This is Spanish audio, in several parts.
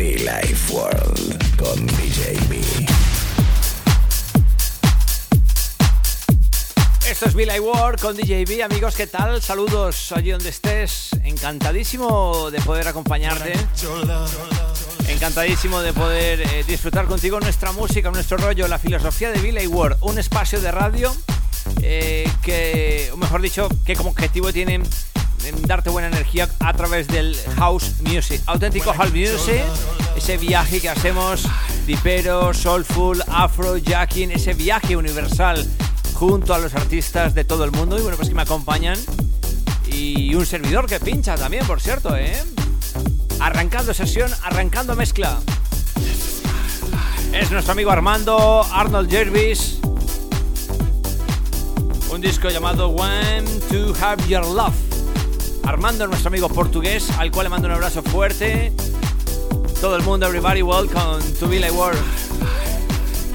Be Life World con DJB. Esto es Bill World con DJB, amigos, ¿qué tal? Saludos allí donde estés. Encantadísimo de poder acompañarte. Encantadísimo de poder eh, disfrutar contigo nuestra música, nuestro rollo, la filosofía de Billy Ward, un espacio de radio eh, que, o mejor dicho, que como objetivo tiene em, darte buena energía a través del house music, auténtico house music, ese viaje que hacemos dipero, soulful, afro, jacking, ese viaje universal junto a los artistas de todo el mundo y bueno, pues que me acompañan y un servidor que pincha también, por cierto, ¿eh? Arrancando sesión, arrancando mezcla. Es nuestro amigo Armando Arnold Jervis. Un disco llamado When to Have Your Love. Armando, nuestro amigo portugués, al cual le mando un abrazo fuerte. Todo el mundo, everybody, welcome to Billy World.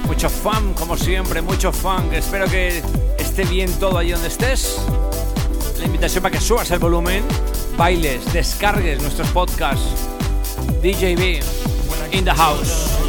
Mucho fan, como siempre, mucho fan. Espero que esté bien todo allí donde estés. La invitación para que subas el volumen, bailes, descargues nuestros podcasts. DJB in the house.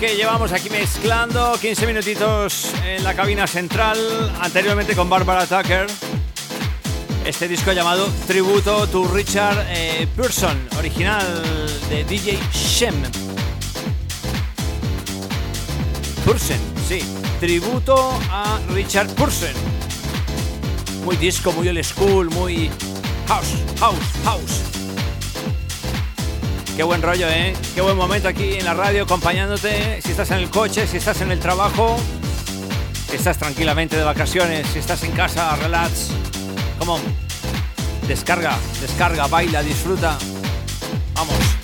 Que llevamos aquí mezclando, 15 minutitos en la cabina central, anteriormente con Barbara Tucker. Este disco llamado Tributo to Richard eh, Pearson, original de DJ Shem. Pearson, sí, tributo a Richard Pearson. Muy disco, muy old school, muy house, house, house. Qué buen rollo, ¿eh? Qué buen momento aquí en la radio acompañándote. Si estás en el coche, si estás en el trabajo, si estás tranquilamente de vacaciones, si estás en casa, relax. Come Descarga, descarga, baila, disfruta. Vamos.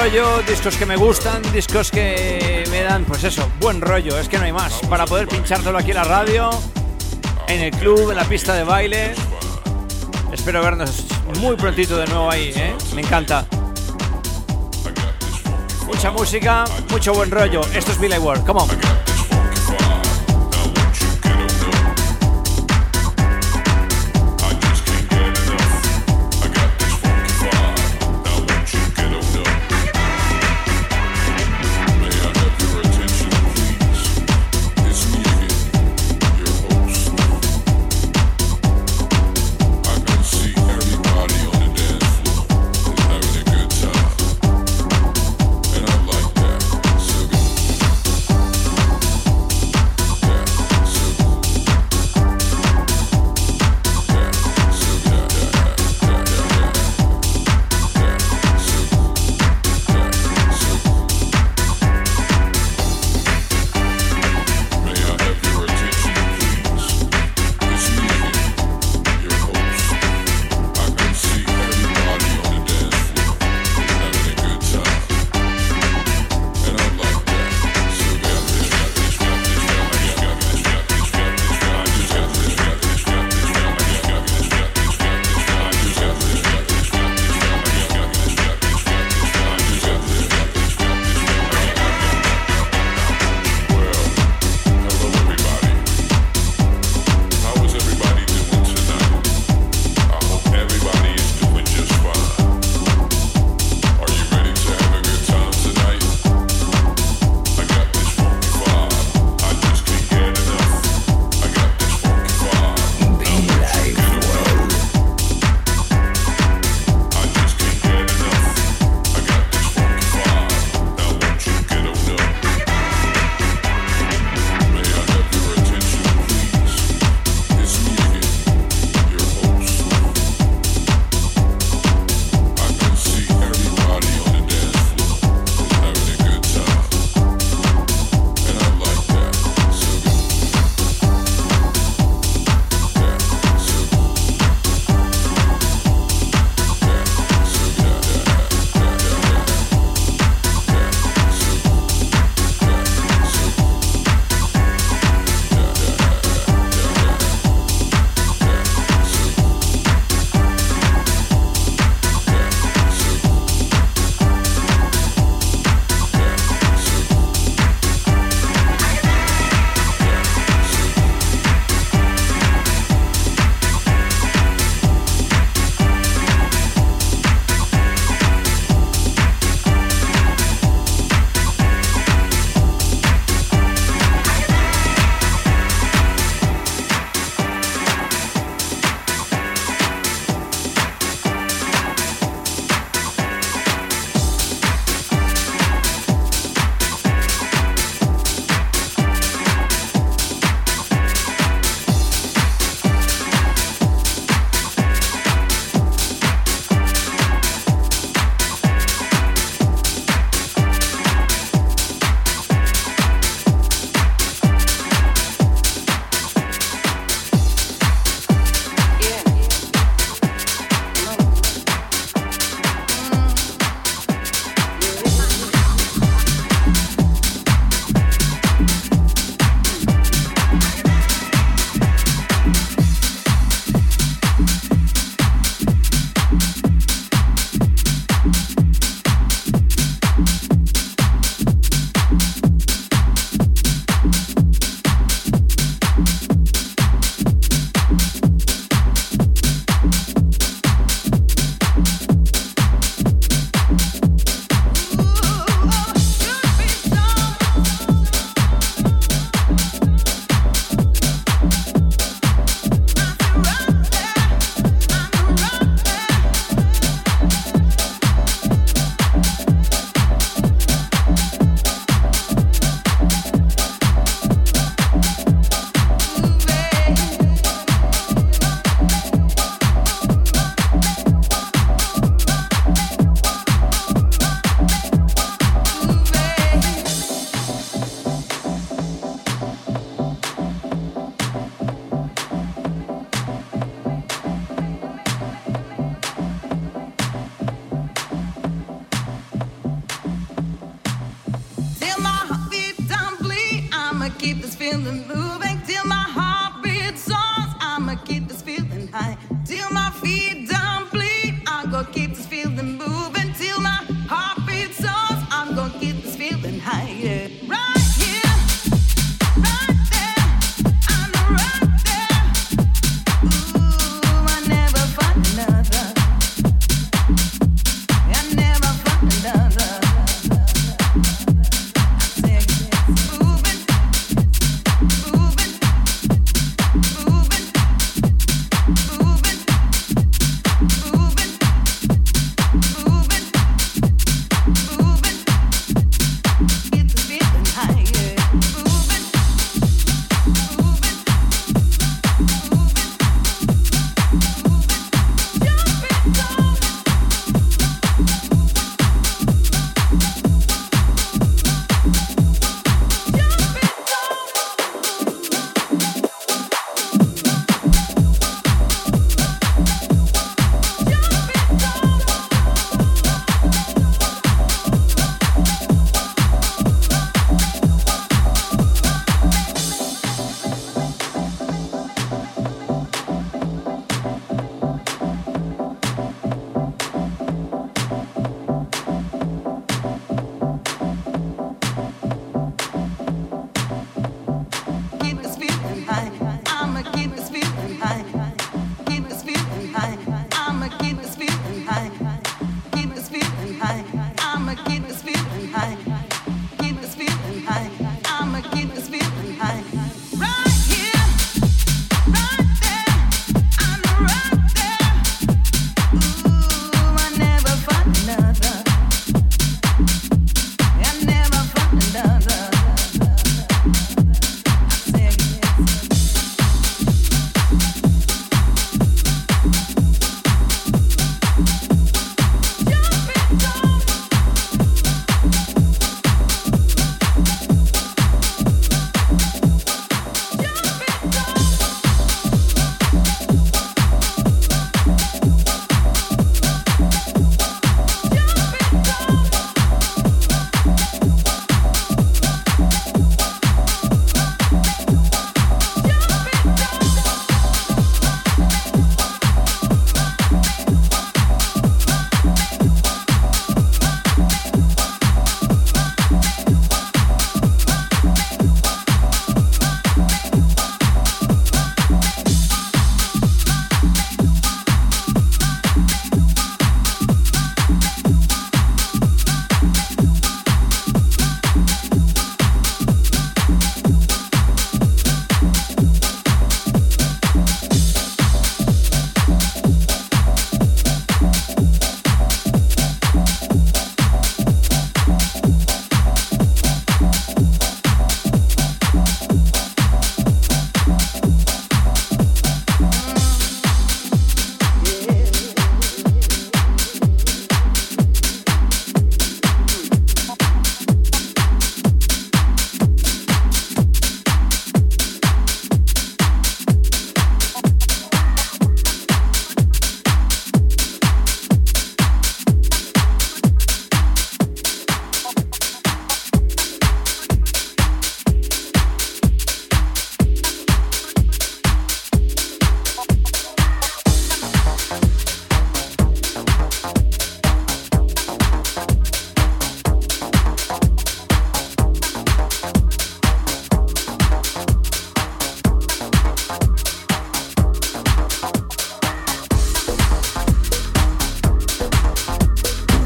Rollo, discos que me gustan, discos que me dan, pues eso, buen rollo, es que no hay más. Para poder pinchártelo aquí en la radio, en el club, en la pista de baile. Espero vernos muy prontito de nuevo ahí, ¿eh? Me encanta. Mucha música, mucho buen rollo. Esto es Billy World, come on.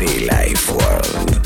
Life World.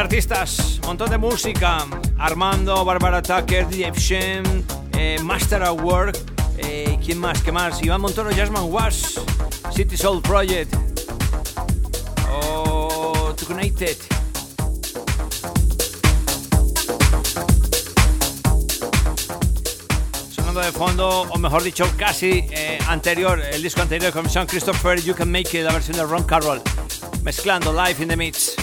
Artistas, montón de música. Armando, Barbara Tucker, DJ Shem, eh, Master of Work. Eh, ¿Quién más? ¿Qué más? Iván Montoro, Jasmine Wash, City Soul Project. Oh, United. Sonando de fondo, o mejor dicho, casi eh, anterior, el disco anterior con Sean Christopher, You Can Make It, la versión de Ron Carroll, mezclando live in the mix.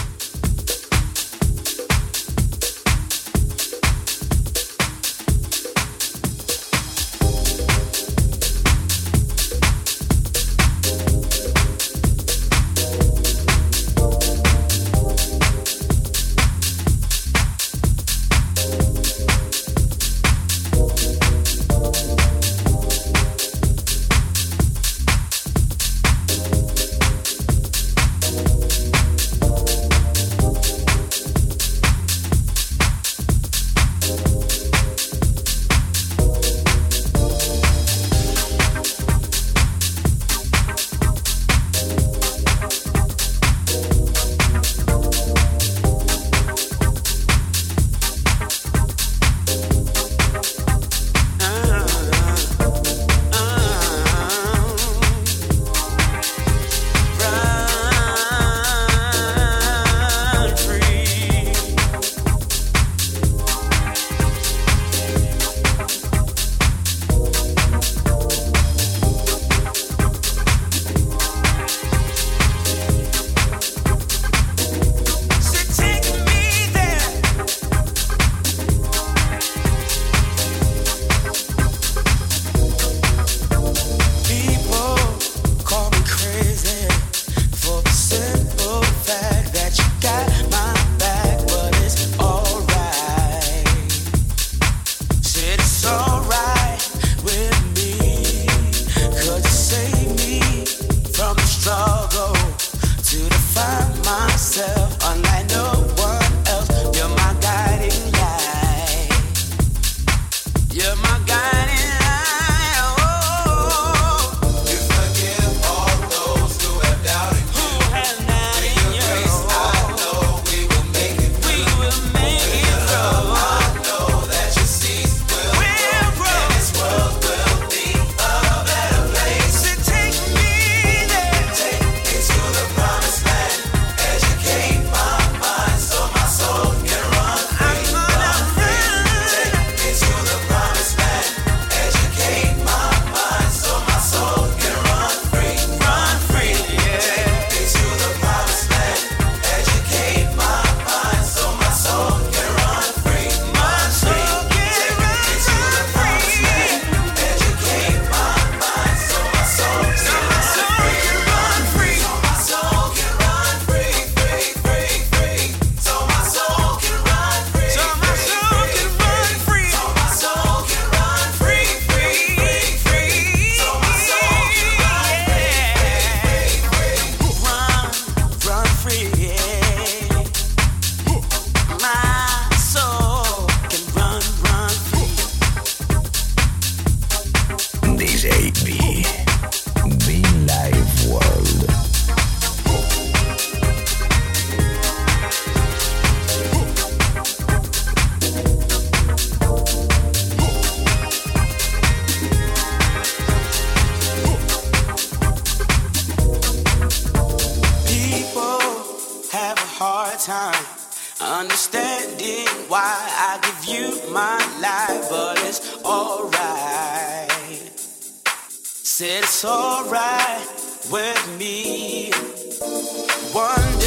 said it's alright with me. One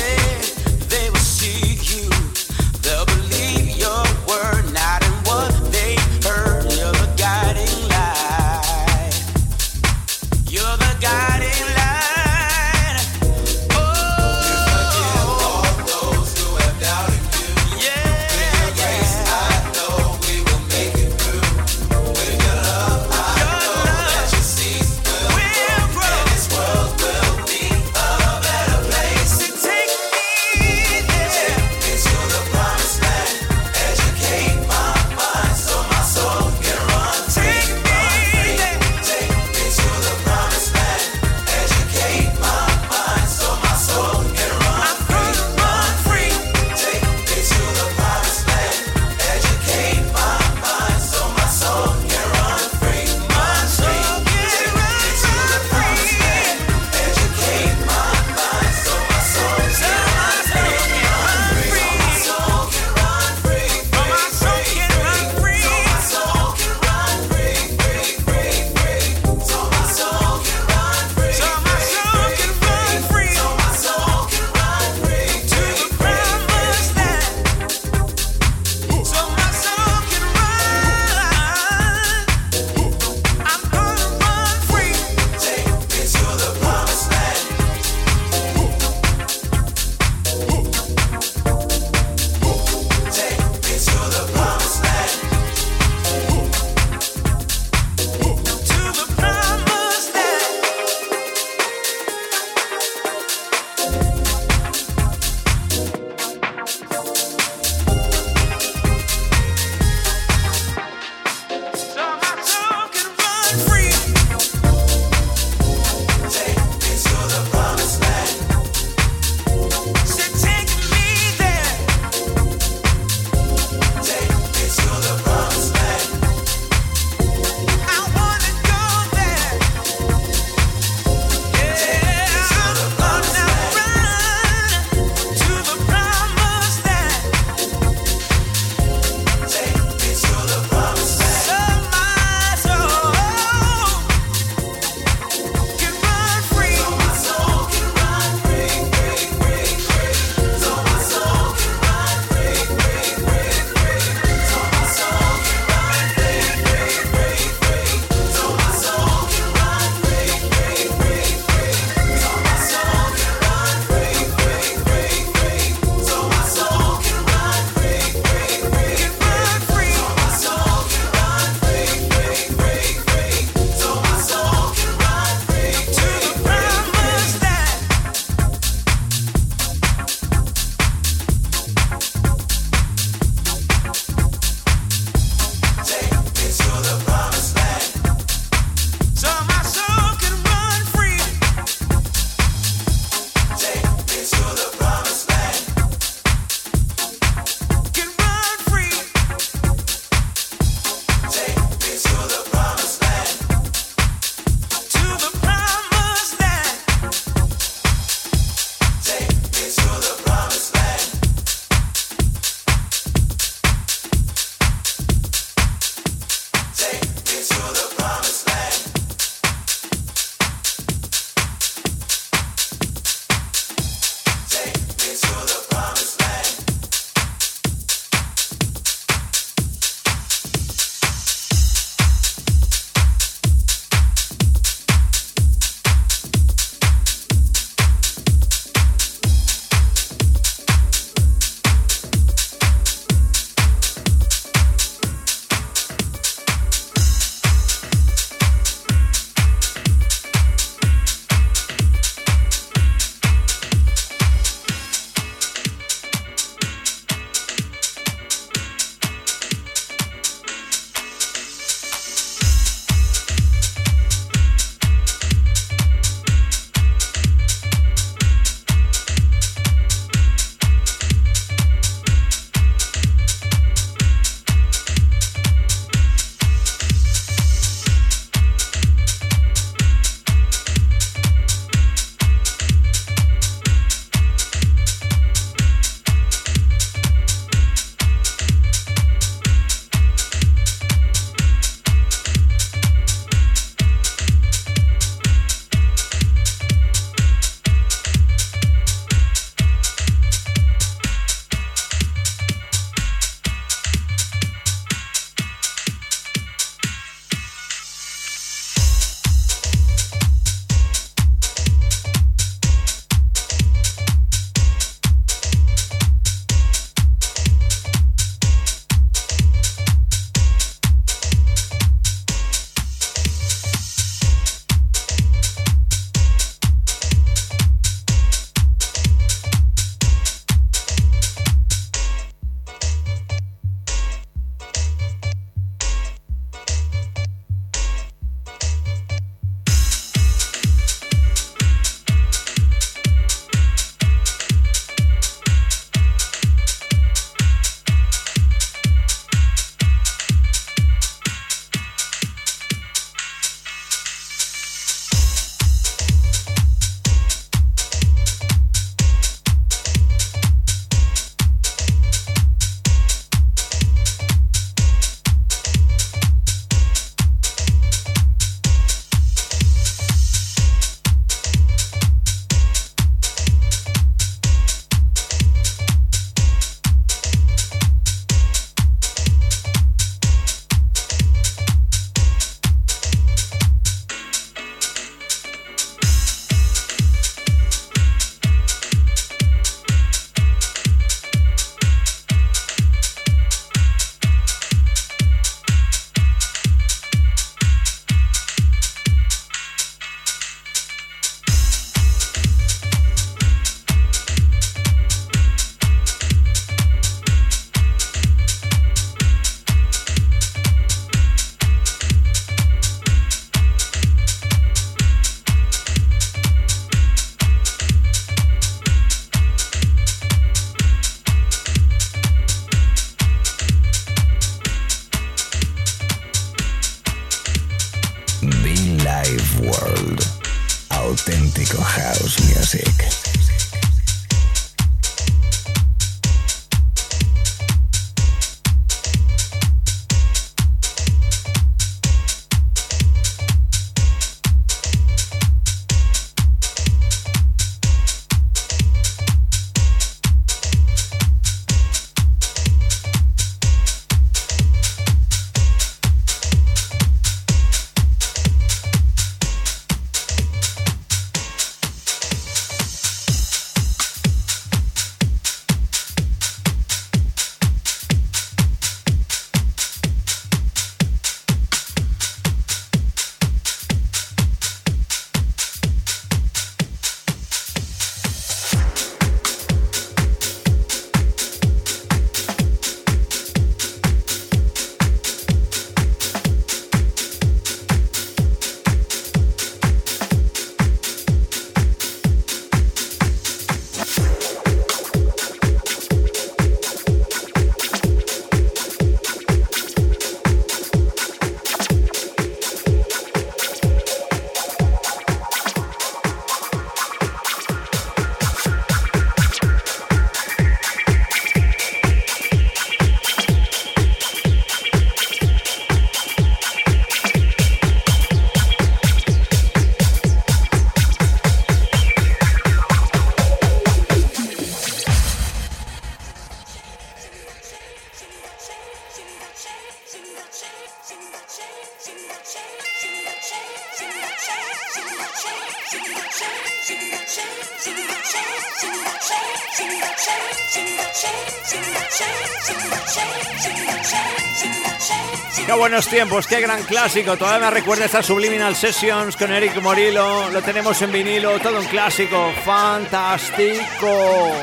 buenos tiempos, qué gran clásico. Todavía me recuerda estas Subliminal Sessions con Eric Morillo. Lo tenemos en vinilo, todo un clásico. Fantástico.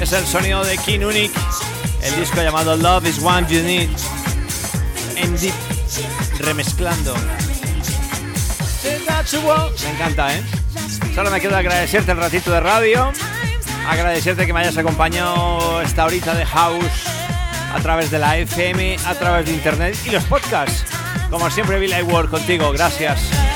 Es el sonido de King Unique, el disco llamado Love is One You Need. En deep, remezclando. Me encanta, ¿eh? Solo me queda agradecerte el ratito de radio, agradecerte que me hayas acompañado esta horita de house a través de la FM, a través de internet y los podcasts. Como siempre, Billy Ward contigo. Gracias.